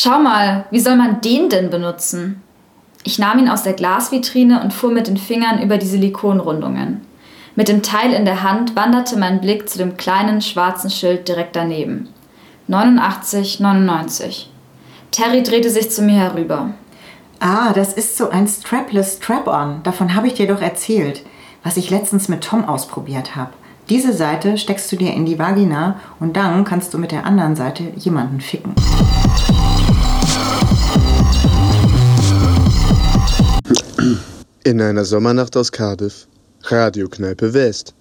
Schau mal, wie soll man den denn benutzen? Ich nahm ihn aus der Glasvitrine und fuhr mit den Fingern über die Silikonrundungen. Mit dem Teil in der Hand wanderte mein Blick zu dem kleinen schwarzen Schild direkt daneben. 89,99. Terry drehte sich zu mir herüber. Ah, das ist so ein strapless Strap-on. Davon habe ich dir doch erzählt, was ich letztens mit Tom ausprobiert habe. Diese Seite steckst du dir in die Vagina und dann kannst du mit der anderen Seite jemanden ficken. In einer Sommernacht aus Cardiff. Radiokneipe West.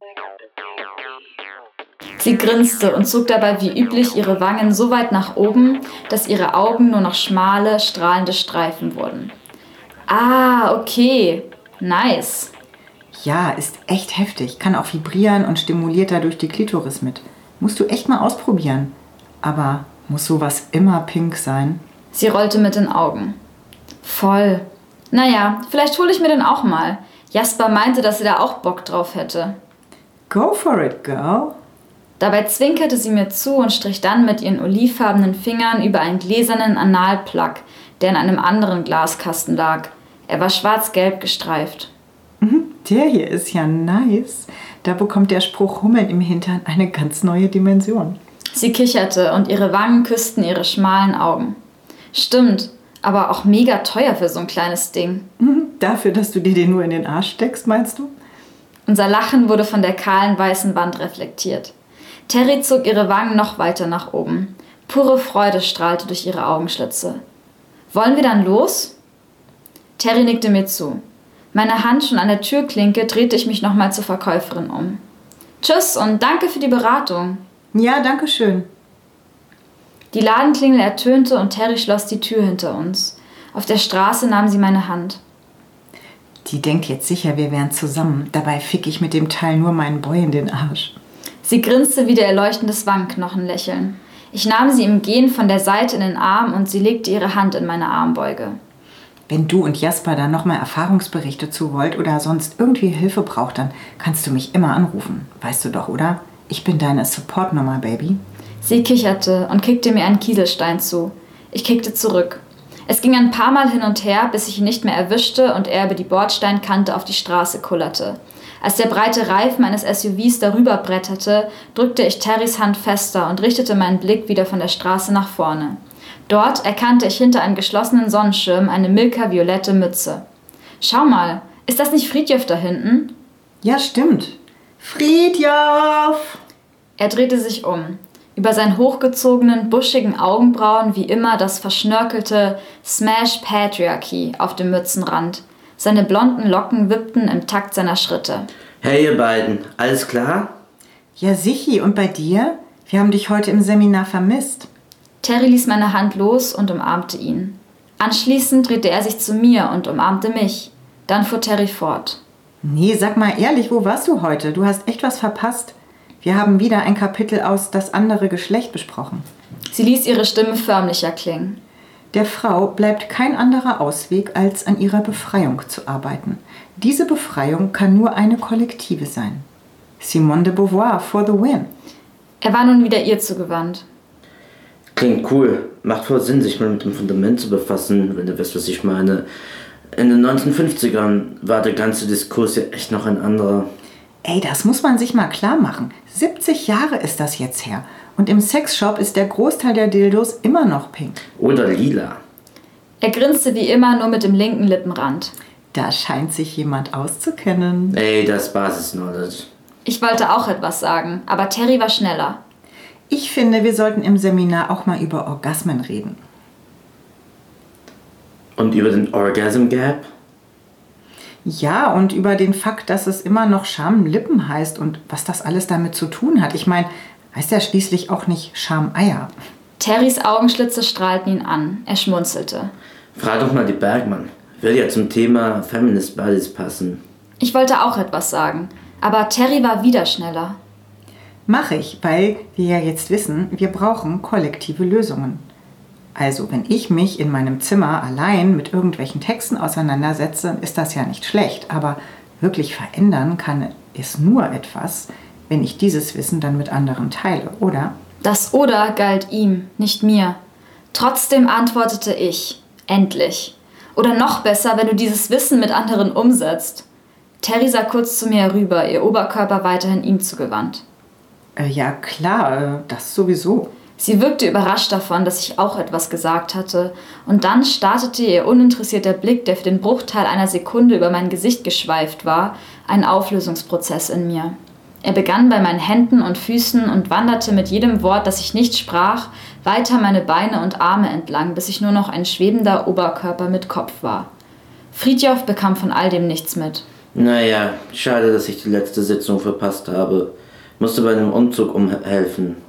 Sie grinste und zog dabei wie üblich ihre Wangen so weit nach oben, dass ihre Augen nur noch schmale, strahlende Streifen wurden. Ah, okay. Nice. Ja, ist echt heftig. Kann auch vibrieren und stimuliert dadurch die Klitoris mit. Musst du echt mal ausprobieren. Aber muss sowas immer pink sein? Sie rollte mit den Augen. Voll. Naja, vielleicht hole ich mir den auch mal. Jasper meinte, dass sie da auch Bock drauf hätte. Go for it, girl. Dabei zwinkerte sie mir zu und strich dann mit ihren olivfarbenen Fingern über einen gläsernen Analplug, der in einem anderen Glaskasten lag. Er war schwarz-gelb gestreift. Mhm, der hier ist ja nice. Da bekommt der Spruch Hummeln im Hintern eine ganz neue Dimension. Sie kicherte und ihre Wangen küssten ihre schmalen Augen. Stimmt, aber auch mega teuer für so ein kleines Ding. Mhm, dafür, dass du dir den nur in den Arsch steckst, meinst du? Unser Lachen wurde von der kahlen weißen Wand reflektiert. Terry zog ihre Wangen noch weiter nach oben. Pure Freude strahlte durch ihre Augenschlitze. Wollen wir dann los? Terry nickte mir zu. Meine Hand schon an der Türklinke drehte ich mich nochmal zur Verkäuferin um. Tschüss und danke für die Beratung. Ja, danke schön. Die Ladenklingel ertönte und Terry schloss die Tür hinter uns. Auf der Straße nahm sie meine Hand. Die denkt jetzt sicher, wir wären zusammen. Dabei fick ich mit dem Teil nur meinen Boy in den Arsch. Sie grinste wieder erleuchtendes Wangenknochenlächeln. Ich nahm sie im Gehen von der Seite in den Arm und sie legte ihre Hand in meine Armbeuge. Wenn du und Jasper da nochmal Erfahrungsberichte zu wollt oder sonst irgendwie Hilfe braucht, dann kannst du mich immer anrufen. Weißt du doch, oder? Ich bin deine Supportnummer, Baby. Sie kicherte und kickte mir einen Kieselstein zu. Ich kickte zurück. Es ging ein paar Mal hin und her, bis ich ihn nicht mehr erwischte und er über die Bordsteinkante auf die Straße kullerte. Als der breite Reifen eines SUVs darüber bretterte, drückte ich Terrys Hand fester und richtete meinen Blick wieder von der Straße nach vorne. Dort erkannte ich hinter einem geschlossenen Sonnenschirm eine milka-violette Mütze. Schau mal, ist das nicht Friedjof da hinten? Ja, stimmt. Friedjof! Er drehte sich um. Über seinen hochgezogenen, buschigen Augenbrauen wie immer das verschnörkelte Smash Patriarchy auf dem Mützenrand. Seine blonden Locken wippten im Takt seiner Schritte. Hey ihr beiden, alles klar? Ja, Sichi, und bei dir? Wir haben dich heute im Seminar vermisst. Terry ließ meine Hand los und umarmte ihn. Anschließend drehte er sich zu mir und umarmte mich. Dann fuhr Terry fort. Nee, sag mal ehrlich, wo warst du heute? Du hast echt was verpasst. Wir haben wieder ein Kapitel aus Das andere Geschlecht besprochen. Sie ließ ihre Stimme förmlicher klingen. Der Frau bleibt kein anderer Ausweg, als an ihrer Befreiung zu arbeiten. Diese Befreiung kann nur eine kollektive sein. Simone de Beauvoir for the win. Er war nun wieder ihr zugewandt. Klingt cool. Macht voll Sinn, sich mal mit dem Fundament zu befassen, wenn du weißt, was ich meine. In den 1950ern war der ganze Diskurs ja echt noch ein anderer. Ey, das muss man sich mal klar machen. 70 Jahre ist das jetzt her. Und im Sexshop ist der Großteil der Dildos immer noch pink. Oder lila. Er grinste wie immer nur mit dem linken Lippenrand. Da scheint sich jemand auszukennen. Ey, das Basis-Knowledge. Ich wollte auch etwas sagen, aber Terry war schneller. Ich finde, wir sollten im Seminar auch mal über Orgasmen reden. Und über den Orgasm Gap? Ja, und über den Fakt, dass es immer noch Schamlippen heißt und was das alles damit zu tun hat. Ich meine, heißt ja schließlich auch nicht Schameier. Terrys Augenschlitze strahlten ihn an. Er schmunzelte. Frag doch mal die Bergmann. Will ja zum Thema Feminist Bodies passen. Ich wollte auch etwas sagen, aber Terry war wieder schneller. Mache ich, weil wir ja jetzt wissen, wir brauchen kollektive Lösungen. Also, wenn ich mich in meinem Zimmer allein mit irgendwelchen Texten auseinandersetze, ist das ja nicht schlecht, aber wirklich verändern kann es nur etwas, wenn ich dieses Wissen dann mit anderen teile, oder? Das Oder galt ihm, nicht mir. Trotzdem antwortete ich, endlich. Oder noch besser, wenn du dieses Wissen mit anderen umsetzt. Terry sah kurz zu mir herüber, ihr Oberkörper weiterhin ihm zugewandt. Äh, ja, klar, äh, das sowieso. Sie wirkte überrascht davon, dass ich auch etwas gesagt hatte, und dann startete ihr uninteressierter Blick, der für den Bruchteil einer Sekunde über mein Gesicht geschweift war, einen Auflösungsprozess in mir. Er begann bei meinen Händen und Füßen und wanderte mit jedem Wort, das ich nicht sprach, weiter meine Beine und Arme entlang, bis ich nur noch ein schwebender Oberkörper mit Kopf war. Friedjof bekam von all dem nichts mit. Naja, schade, dass ich die letzte Sitzung verpasst habe. Musste bei einem Umzug umhelfen.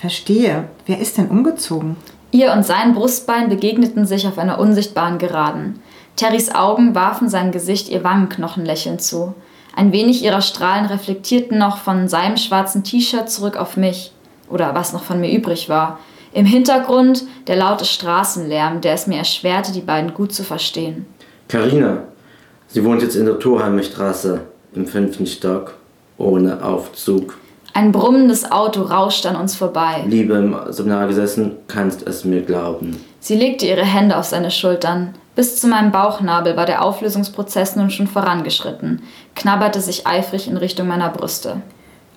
Verstehe. Wer ist denn umgezogen? Ihr und sein Brustbein begegneten sich auf einer unsichtbaren Geraden. Terrys Augen warfen seinem Gesicht ihr Wangenknochen lächelnd zu. Ein wenig ihrer Strahlen reflektierten noch von seinem schwarzen T-Shirt zurück auf mich. Oder was noch von mir übrig war. Im Hintergrund der laute Straßenlärm, der es mir erschwerte, die beiden gut zu verstehen. Karina, sie wohnt jetzt in der Torheimer Straße im fünften Stock, ohne Aufzug. Ein brummendes Auto rauschte an uns vorbei. Liebe im Seminar gesessen, kannst es mir glauben. Sie legte ihre Hände auf seine Schultern. Bis zu meinem Bauchnabel war der Auflösungsprozess nun schon vorangeschritten, knabberte sich eifrig in Richtung meiner Brüste.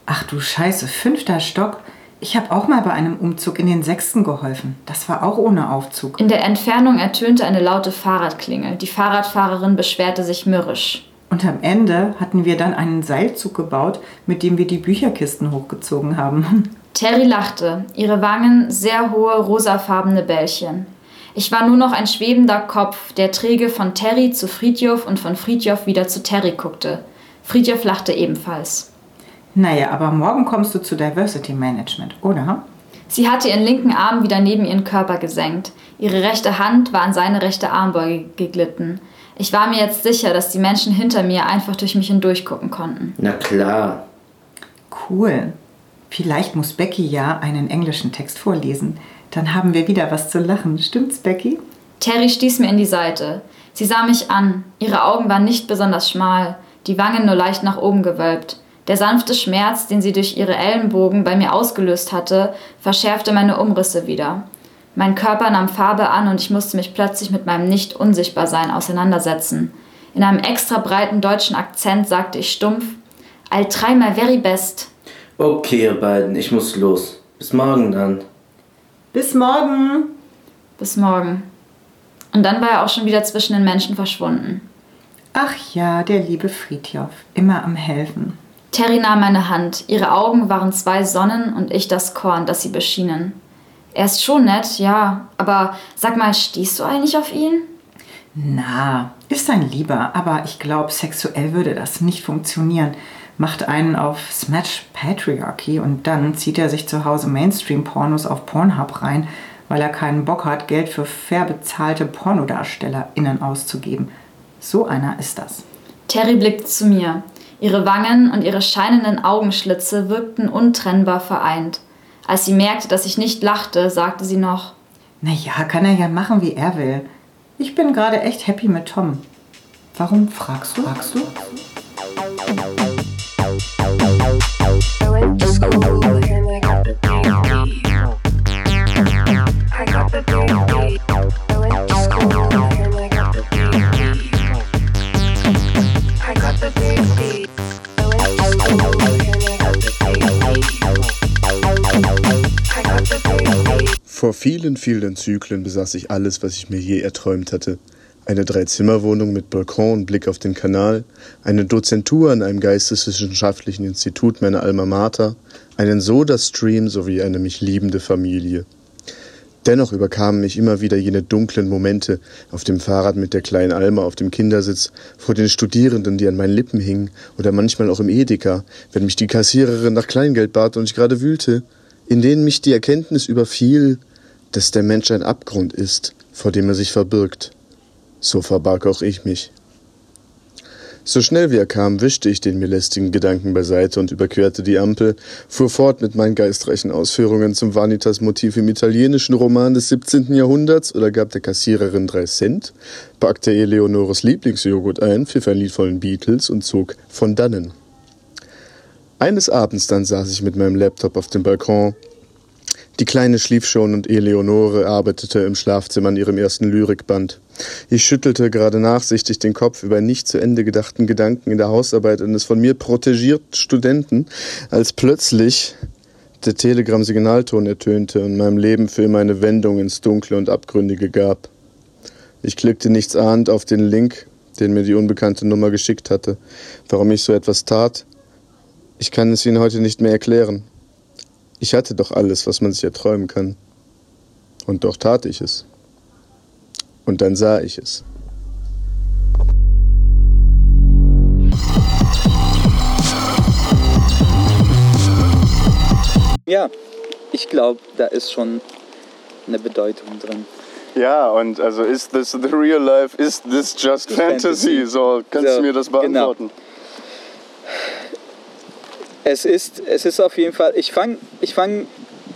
Ach du Scheiße, fünfter Stock. Ich habe auch mal bei einem Umzug in den sechsten geholfen. Das war auch ohne Aufzug. In der Entfernung ertönte eine laute Fahrradklingel. Die Fahrradfahrerin beschwerte sich mürrisch. Und am Ende hatten wir dann einen Seilzug gebaut, mit dem wir die Bücherkisten hochgezogen haben. Terry lachte, ihre Wangen sehr hohe rosafarbene Bällchen. Ich war nur noch ein schwebender Kopf, der träge von Terry zu Friedjof und von Friedjof wieder zu Terry guckte. Friedjof lachte ebenfalls. Naja, aber morgen kommst du zu Diversity Management, oder? Sie hatte ihren linken Arm wieder neben ihren Körper gesenkt. Ihre rechte Hand war an seine rechte Armbeuge geglitten. Ich war mir jetzt sicher, dass die Menschen hinter mir einfach durch mich hindurch gucken konnten. Na klar. Cool. Vielleicht muss Becky ja einen englischen Text vorlesen. Dann haben wir wieder was zu lachen. Stimmt's, Becky? Terry stieß mir in die Seite. Sie sah mich an. Ihre Augen waren nicht besonders schmal, die Wangen nur leicht nach oben gewölbt. Der sanfte Schmerz, den sie durch ihre Ellenbogen bei mir ausgelöst hatte, verschärfte meine Umrisse wieder. Mein Körper nahm Farbe an und ich musste mich plötzlich mit meinem Nicht-Unsichtbarsein auseinandersetzen. In einem extra breiten deutschen Akzent sagte ich stumpf: I'll try my very best. Okay, ihr beiden, ich muss los. Bis morgen dann. Bis morgen. Bis morgen. Und dann war er auch schon wieder zwischen den Menschen verschwunden. Ach ja, der liebe Friedjof. Immer am Helfen. Terry nahm meine Hand. Ihre Augen waren zwei Sonnen und ich das Korn, das sie beschienen. Er ist schon nett, ja. Aber sag mal, stehst du eigentlich auf ihn? Na, ist ein Lieber, aber ich glaube, sexuell würde das nicht funktionieren. Macht einen auf Smash Patriarchy und dann zieht er sich zu Hause Mainstream-Pornos auf Pornhub rein, weil er keinen Bock hat, Geld für fair bezahlte PornodarstellerInnen auszugeben. So einer ist das. Terry blickte zu mir. Ihre Wangen und ihre scheinenden Augenschlitze wirkten untrennbar vereint. Als sie merkte, dass ich nicht lachte, sagte sie noch: Na ja, kann er ja machen, wie er will. Ich bin gerade echt happy mit Tom. Warum fragst du? Fragst du? Vor vielen, vielen Zyklen besaß ich alles, was ich mir je erträumt hatte. Eine Dreizimmerwohnung mit Balkon und Blick auf den Kanal, eine Dozentur an einem geisteswissenschaftlichen Institut meiner Alma Mater, einen Soda-Stream sowie eine mich liebende Familie. Dennoch überkamen mich immer wieder jene dunklen Momente auf dem Fahrrad mit der kleinen Alma auf dem Kindersitz, vor den Studierenden, die an meinen Lippen hingen, oder manchmal auch im Edeka, wenn mich die Kassiererin nach Kleingeld bat und ich gerade wühlte, in denen mich die Erkenntnis überfiel, dass der Mensch ein Abgrund ist, vor dem er sich verbirgt. So verbarg auch ich mich. So schnell wie er kam, wischte ich den mir lästigen Gedanken beiseite und überquerte die Ampel, fuhr fort mit meinen geistreichen Ausführungen zum Vanitas-Motiv im italienischen Roman des 17. Jahrhunderts oder gab der Kassiererin drei Cent, packte Eleonores Lieblingsjoghurt ein, pfiff ein Lied von Beatles und zog von dannen. Eines Abends dann saß ich mit meinem Laptop auf dem Balkon, Die Kleine schlief schon und Eleonore arbeitete im Schlafzimmer an ihrem ersten Lyrikband. Ich schüttelte gerade nachsichtig den Kopf über nicht zu Ende gedachten Gedanken in der Hausarbeit eines von mir protegierten Studenten, als plötzlich der Telegram-Signalton ertönte und meinem Leben für immer eine Wendung ins Dunkle und Abgründige gab. Ich klickte nichts ahnd auf den Link, den mir die unbekannte Nummer geschickt hatte. Warum ich so etwas tat, ich kann es Ihnen heute nicht mehr erklären. Ich hatte doch alles, was man sich erträumen kann. Und doch tat ich es. Und dann sah ich es. Ja, ich glaube, da ist schon eine Bedeutung drin. Ja, und also ist this the real life? Is this just fantasy? Fantasy. So, kannst So, du mir das genau. Es ist, es ist auf jeden Fall, ich fange ich fang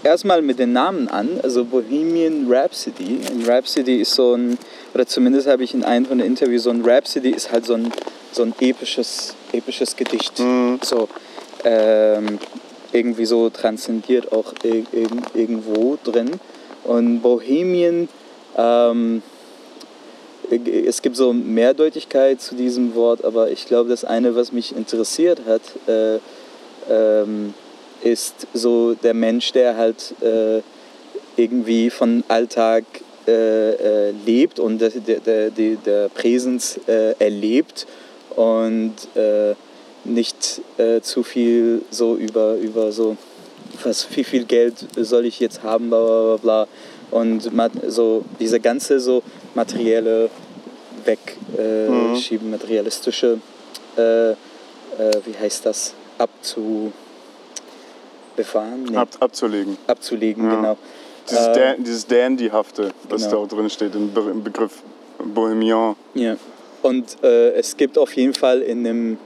erstmal mit den Namen an, also Bohemian Rhapsody. Und Rhapsody ist so ein, oder zumindest habe ich in einem von den Interviews so ein Rhapsody ist halt so ein, so ein episches, episches Gedicht. So, ähm, irgendwie so transzendiert auch ir ir irgendwo drin. Und Bohemian, ähm, es gibt so Mehrdeutigkeit zu diesem Wort, aber ich glaube, das eine, was mich interessiert hat, äh, ähm, ist so der Mensch, der halt äh, irgendwie von Alltag äh, äh, lebt und der, der, der, der- Präsenz äh, erlebt und äh, nicht zu viel so über, über so, was, wie viel Geld soll ich jetzt haben, bla bla bla. bla. Und so diese ganze so materielle Wegschieben, äh, schieben, materialistische, äh, äh, wie heißt das, abzu befahren? Nee, Ab, abzulegen. abzulegen, Ja. genau. Dieses, Äh, Dan, dieses Dandy-hafte, was genau. da auch drin steht im, Be im Begriff Bohemian. Ja. Und äh, es gibt auf jeden Fall in dem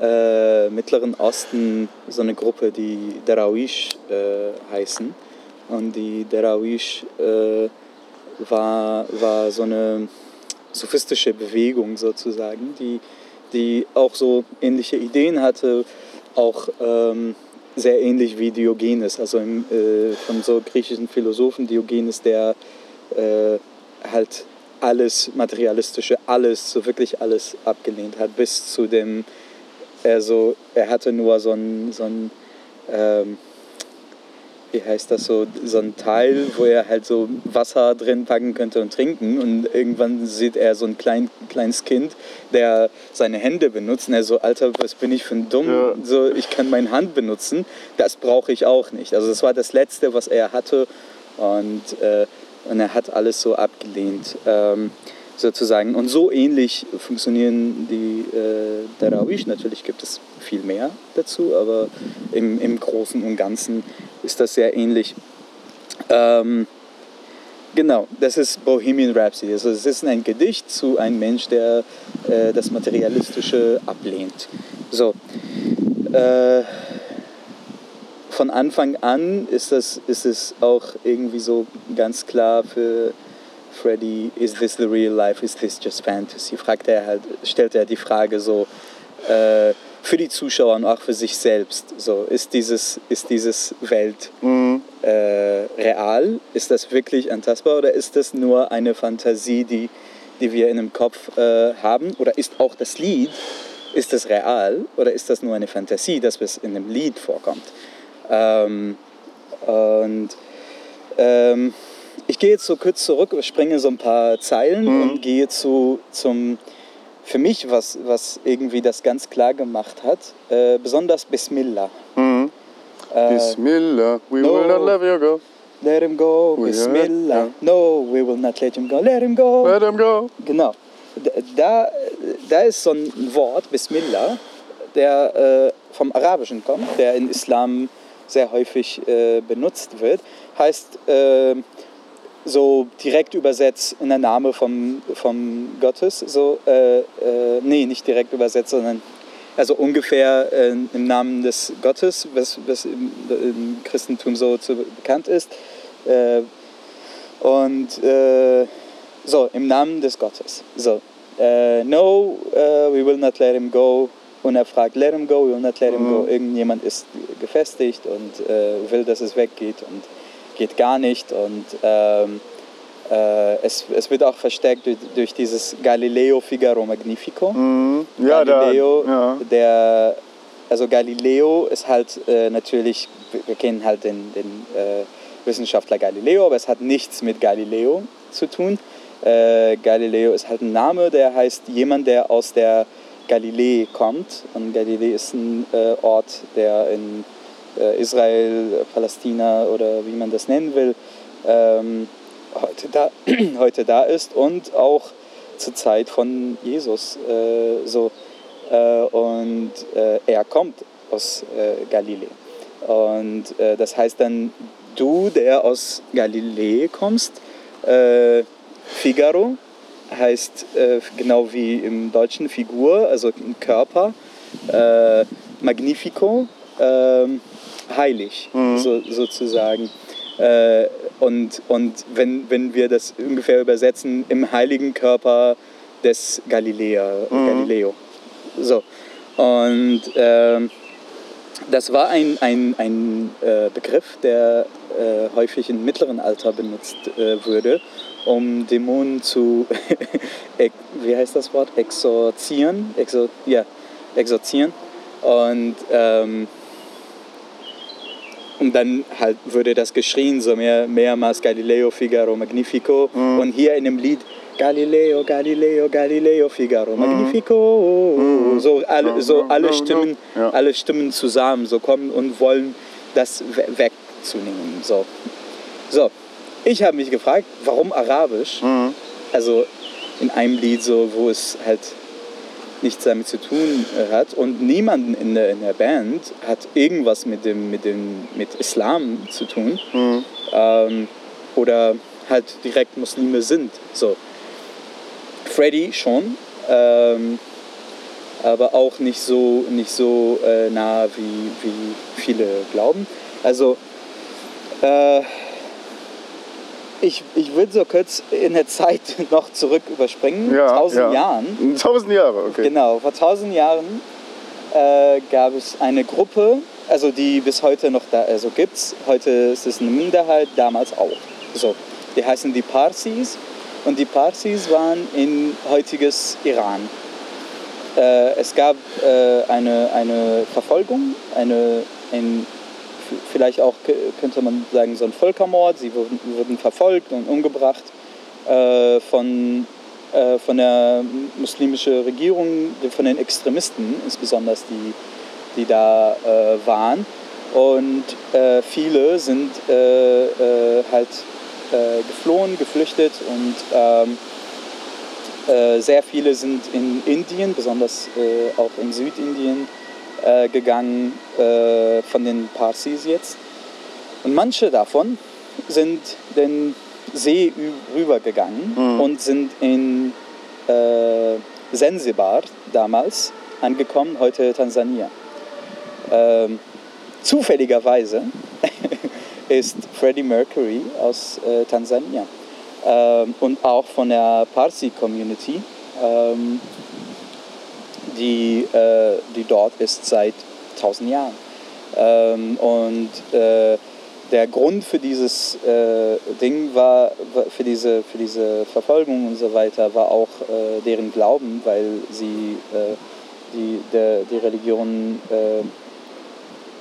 äh, Mittleren Osten so eine Gruppe, die Darawish äh, heißen. Und die Darawish äh, war, war so eine sophistische Bewegung sozusagen, die, die auch so ähnliche Ideen hatte, auch ähm, sehr ähnlich wie Diogenes, also im, äh, von so griechischen Philosophen Diogenes, der äh, halt alles Materialistische, alles, so wirklich alles abgelehnt hat, bis zu dem, also er hatte nur so ein, so ein ähm, wie heißt das so, so ein Teil, wo er halt so Wasser drin packen könnte und trinken. Und irgendwann sieht er so ein klein, kleines Kind, der seine Hände benutzt. Und er so, Alter, was bin ich für ein Dumm? Ja. So, ich kann meine Hand benutzen. Das brauche ich auch nicht. Also das war das Letzte, was er hatte. Und, äh, und er hat alles so abgelehnt. Ähm, sozusagen. Und so ähnlich funktionieren die äh, Darawish. Natürlich gibt es viel mehr dazu, aber im, im Großen und Ganzen ist das sehr ähnlich. Ähm, genau, das ist Bohemian Rhapsody. Also es ist ein Gedicht zu einem Mensch, der äh, das Materialistische ablehnt. So. Äh, von Anfang an ist, das, ist es auch irgendwie so ganz klar für Freddy, is this the real life, is this just fantasy? Fragt er halt, stellt er die Frage so äh, für die Zuschauer und auch für sich selbst. So, ist dieses, ist dieses Welt äh, real? Ist das wirklich antastbar oder ist das nur eine Fantasie, die, die wir in dem Kopf äh, haben? Oder ist auch das Lied, ist das real oder ist das nur eine Fantasie, dass es in dem Lied vorkommt? Ähm, und ähm, ich gehe jetzt so kurz zurück, springe so ein paar Zeilen und gehe zu, zum, für mich, was, was irgendwie das ganz klar gemacht hat, äh, besonders Bismillah. Äh, Bismillah, we no. will not let you go. let him go, Oh, Bismillah. ja. No, we will not let him go, let him go. Let him go. Genau. Da, da ist so ein Wort, Bismillah, der äh, vom Arabischen kommt, der in Islam sehr häufig äh, benutzt wird. Heißt äh, so direkt übersetzt in der Name vom, vom Gottes. So, äh, äh, nee, nicht direkt übersetzt, sondern also ungefähr äh, im Namen des Gottes, was, was im, im Christentum so zu, bekannt ist. Äh, und äh, so, im Namen des Gottes. So, äh, no, we will not let him go. Und er fragt, let him go, we will not let him go. Irgendjemand ist gefestigt und will, dass es weggeht. Und geht gar nicht. Und ähm, äh, es, es wird auch verstärkt durch, durch dieses Galileo Figaro Magnifico. Mhm. Ja, Galileo, da, ja. der, also Galileo ist halt äh, natürlich, wir- kennen halt den, den äh, Wissenschaftler Galileo, aber es hat nichts mit Galileo zu tun. Äh, Galileo ist halt ein Name, der heißt jemand, der aus der Galilee kommt. Und Galilee ist ein äh, Ort, der in Israel, Palästina oder wie man das nennen will, ähm, heute, da, heute da ist und auch zur Zeit von Jesus äh, so. Äh, und äh, er kommt aus äh, Galiläa. Und äh, das heißt dann, du, der aus Galiläa kommst, äh, Figaro heißt äh, genau wie im Deutschen Figur, also ein Körper, äh, Magnifico, ähm, heilig so, sozusagen. Äh, und und wenn, wenn wir das ungefähr übersetzen, im heiligen Körper des Galilea, Galileo. So. Und ähm, das war ein, ein, ein äh, Begriff, der äh, häufig im mittleren Alter benutzt äh, wurde, um Dämonen zu, wie heißt das Wort, exorzieren, Exor ja, exorzieren. Und, ähm, und dann halt würde das geschrien, so mehr, mehrmals Galileo, Figaro, Magnifico. Und hier in dem Lied Galileo, Galileo, Galileo, Figaro, Magnifico. So alle, so alle Stimmen, Ja. alle Stimmen zusammen so kommen und wollen das we- wegzunehmen. So. so, ich habe mich gefragt, warum Arabisch? Also in einem Lied, so, wo es halt nichts damit zu tun hat und niemand in der, in der Band hat irgendwas mit, dem, mit, dem, mit Islam zu tun ähm, oder halt direkt Muslime sind. So. Freddy schon, ähm, aber auch nicht so, nicht so äh, nah, wie, wie viele glauben. Also äh, ich, ich würde so kurz in der Zeit noch zurück überspringen, Ja, tausend ja. Jahren. Tausend Jahre, okay. Genau, vor tausend Jahren äh, gab es eine Gruppe, also die bis heute noch da also gibt's. Heute ist es eine Minderheit, damals auch. So, die heißen die Parsis und die Parsis waren in heutiges Iran. Äh, es gab äh, eine, eine Verfolgung, eine, ein, vielleicht auch könnte man sagen so ein Völkermord. Sie wurden, wurden verfolgt und umgebracht äh, von äh, von der muslimischen Regierung, von den Extremisten, insbesondere die, die da äh, waren. Und äh, viele sind äh, äh, halt geflohen, geflüchtet und ähm, äh, sehr viele sind in Indien, besonders auch in Südindien, gegangen äh, von den Parsis jetzt. Und manche davon sind den See rübergegangen und sind in äh, Zanzibar damals angekommen, heute Tansania. Ähm, zufälligerweise ist Freddie Mercury aus äh, Tansania ähm, und auch von der Parsi-Community, ähm, die, äh, die dort ist seit tausend Jahren. Ähm, und äh, der Grund für dieses äh, Ding war, für diese, für diese Verfolgung und so weiter, war auch äh, deren Glauben, weil sie äh, die, der, die Religion äh,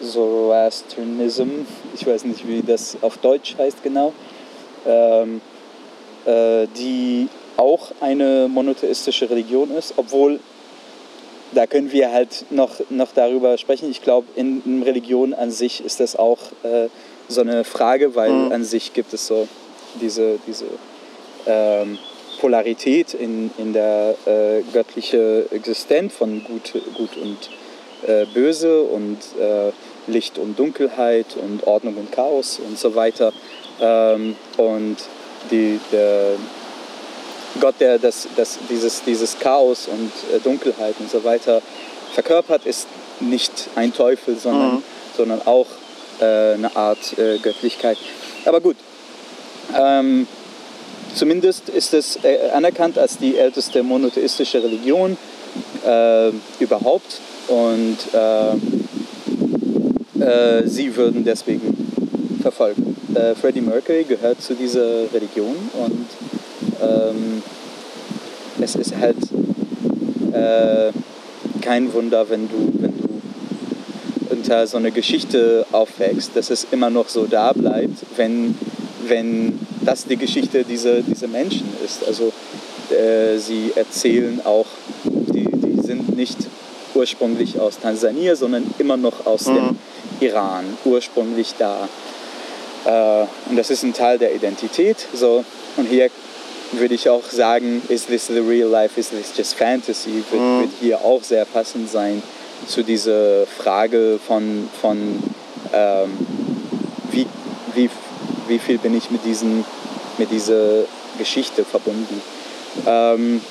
Zoroastrianism, ich weiß nicht, wie das auf Deutsch heißt genau, ähm, äh, die auch eine monotheistische Religion ist, obwohl da können wir halt noch, noch darüber sprechen. Ich glaube, in, in Religion an sich ist das auch äh, so eine Frage, weil an sich gibt es so diese, diese ähm, Polarität in, in der äh, göttlichen Existenz von Gut, Gut und äh, Böse und äh, Licht und Dunkelheit und Ordnung und Chaos und so weiter. Ähm, und die, der Gott, der das, das, dieses, dieses Chaos und äh, Dunkelheit und so weiter verkörpert, ist nicht ein Teufel, sondern, sondern auch äh, eine Art äh, Göttlichkeit. Aber gut, ähm, zumindest ist es äh, anerkannt als die älteste monotheistische Religion äh, überhaupt und äh, sie würden deswegen verfolgen. äh, Freddie Mercury gehört zu dieser Religion und ähm, es ist halt äh, kein Wunder, wenn du, wenn du unter so einer Geschichte aufwächst, dass es immer noch so da bleibt, wenn, wenn das die Geschichte dieser, dieser Menschen ist. Also äh, sie erzählen auch, die, die sind nicht ursprünglich aus Tansania, sondern immer noch aus dem Iran, ursprünglich da. Äh, und das ist ein Teil der Identität. So. Und hier würde ich auch sagen, is this the real life, is this just fantasy, wird, wird hier auch sehr passend sein zu dieser Frage von, von ähm, wie, wie, wie viel bin ich mit, diesen, mit dieser Geschichte verbunden. Ähm,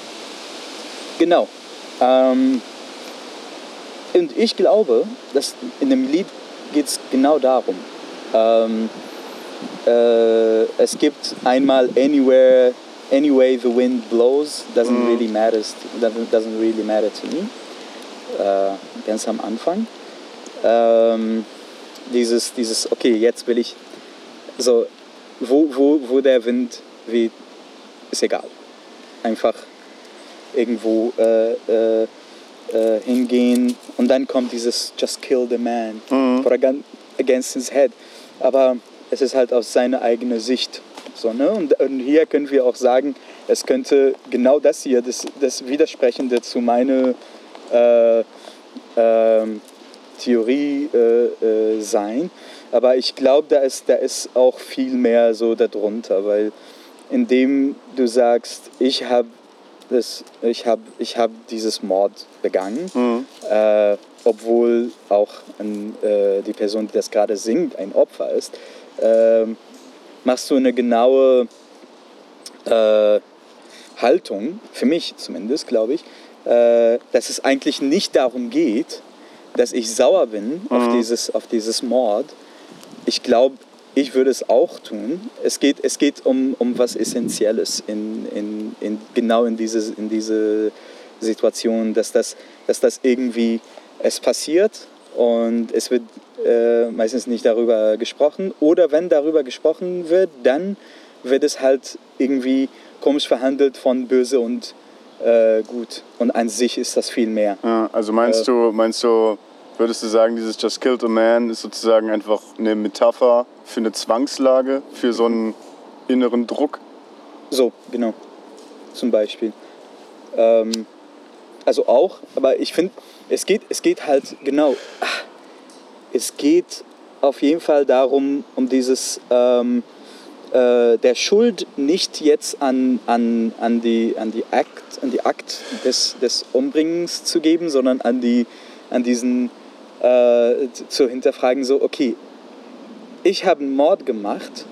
genau. Ähm, und ich glaube, dass in dem Lied geht es genau darum. Ähm, äh, es gibt einmal Anywhere, Anyway the wind blows, doesn't really matter, doesn't, doesn't really matter to me. Äh, ganz am Anfang. Ähm, dieses, dieses, okay, jetzt will ich, so, wo, wo, wo der Wind weht, ist egal. Einfach irgendwo äh, äh, äh, hingehen und dann kommt dieses Just kill the man for ag- against his head. Aber es ist halt aus seiner eigenen Sicht. So, ne? und, und hier können wir auch sagen, es könnte genau das hier, das, das Widersprechende zu meiner äh, ähm, Theorie äh, äh, sein. Aber ich glaube, da ist, da ist auch viel mehr so darunter, weil indem du sagst, ich habe das, ich habe ich hab dieses Mord begangen, äh, obwohl auch ein, äh, die Person, die das gerade singt, ein Opfer ist, ähm, machst du eine genaue äh, Haltung, für mich zumindest, glaube ich, äh, dass es eigentlich nicht darum geht, dass ich sauer bin auf, dieses, auf dieses Mord. Ich glaube, ich würde es auch tun. Es geht, es geht um, um was Essentielles in, in, in, genau in diese, in diese Situation, dass das, dass das irgendwie, es passiert und es wird äh, meistens nicht darüber gesprochen. Oder wenn darüber gesprochen wird, dann wird es halt irgendwie komisch verhandelt von böse und äh, gut. Und an sich ist das viel mehr. Ja, also meinst Äh. du, meinst du, würdest du sagen, dieses Just Killed a Man ist sozusagen einfach eine Metapher für eine Zwangslage, für so einen inneren Druck? So, genau. Zum Beispiel. Ähm, also auch, aber ich finde, es geht, es geht halt genau. ah, Es geht auf jeden Fall darum, um dieses ähm, äh, der Schuld nicht jetzt an, an, an, die, an, die Akt, an die Akt des, des Umbringens zu geben, sondern an, die, an diesen äh, zu hinterfragen, so, okay, ich habe einen Mord gemacht,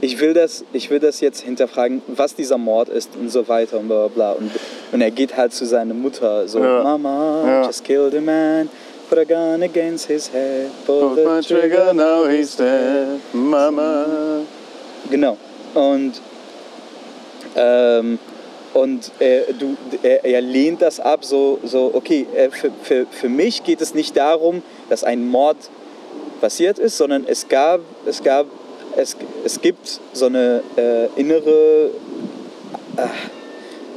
ich will, das, ich will das jetzt hinterfragen, was dieser Mord ist und so weiter und bla bla bla. Und, und er geht halt zu seiner Mutter, so, Ja. Mama, Ja. just killed a man, put a gun against his head, pull the trigger, now he's dead, Mama. Genau. Und, ähm, und er, du, er, er lehnt das ab, so, so okay, für, für, für mich geht es nicht darum, dass ein Mord passiert ist, sondern es gab, es gab, es, es gibt so eine äh, innere äh,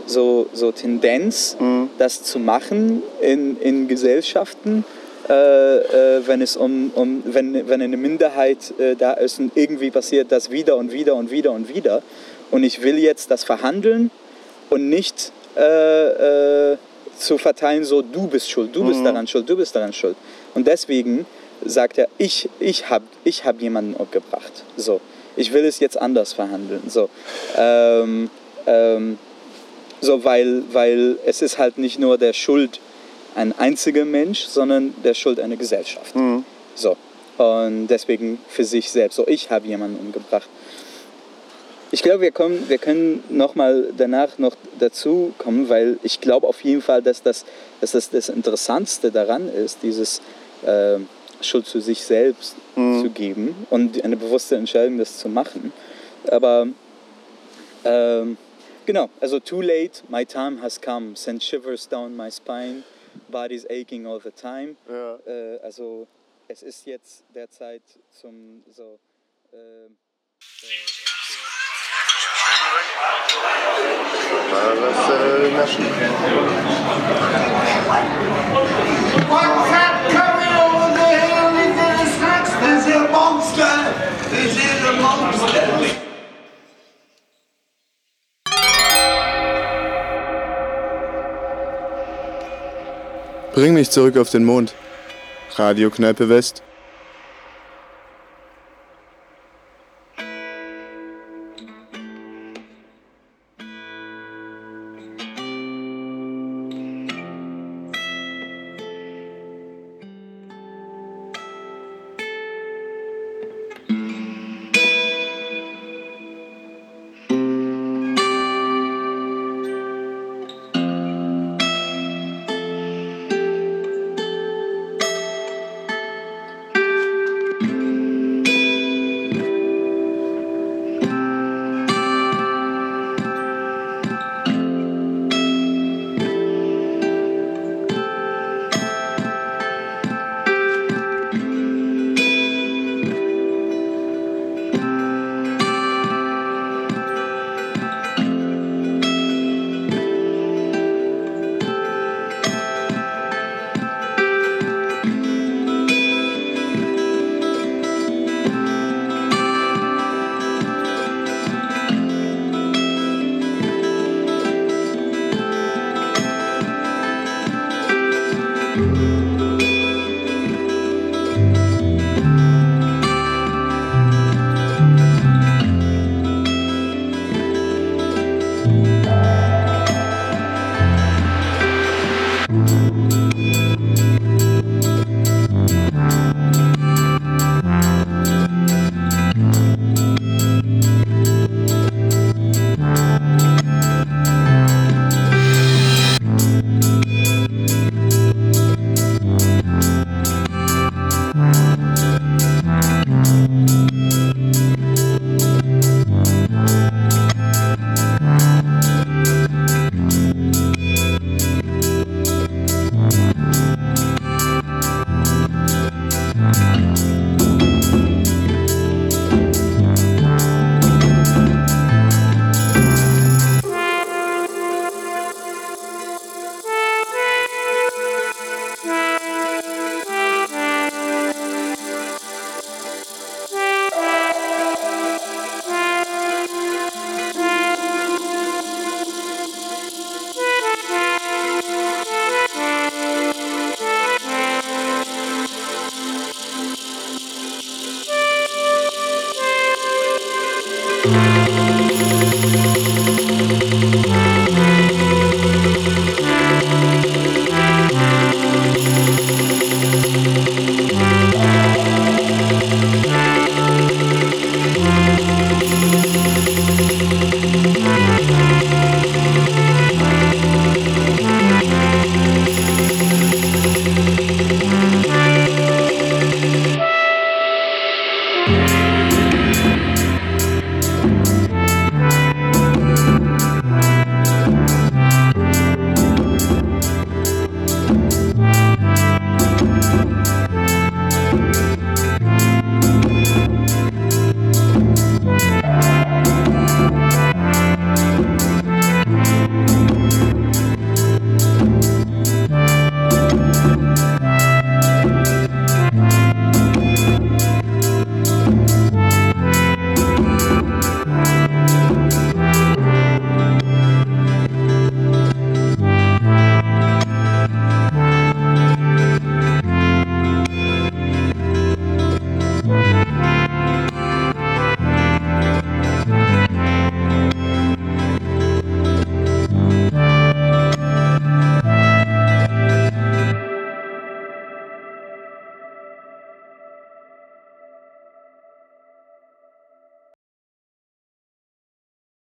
so, so Tendenz, das zu machen in, in Gesellschaften, äh, äh, wenn es um, um wenn, wenn eine Minderheit äh, da ist und irgendwie passiert das wieder und wieder und wieder und wieder. Und ich will jetzt das verhandeln und nicht äh, äh, zu verteilen, so du bist schuld, du bist daran schuld, du bist daran schuld. Und deswegen sagt er, ich, ich habe ich hab jemanden umgebracht. So, ich will es jetzt anders verhandeln. So, ähm, ähm, so weil, weil es ist halt nicht nur der Schuld ein einziger Mensch, sondern der Schuld einer Gesellschaft. So, und deswegen für sich selbst. So, ich habe jemanden umgebracht. Ich glaube, wir, kommen, wir können nochmal danach noch dazu kommen, weil ich glaube auf jeden Fall, dass das, dass das das Interessantste daran ist, dieses äh, Schuld zu sich selbst zu geben und eine bewusste Entscheidung, das zu machen. Aber ähm, genau, also too late, my time has come, send shivers down my spine, body's aching all the time. Ja. Äh, also es ist jetzt der Zeit zum so... Äh, äh, naschen. What's that over the hill? Is a snacks? Is it a monster? Is it a monster? Bring mich zurück auf den Mond. Radio Kneipe West.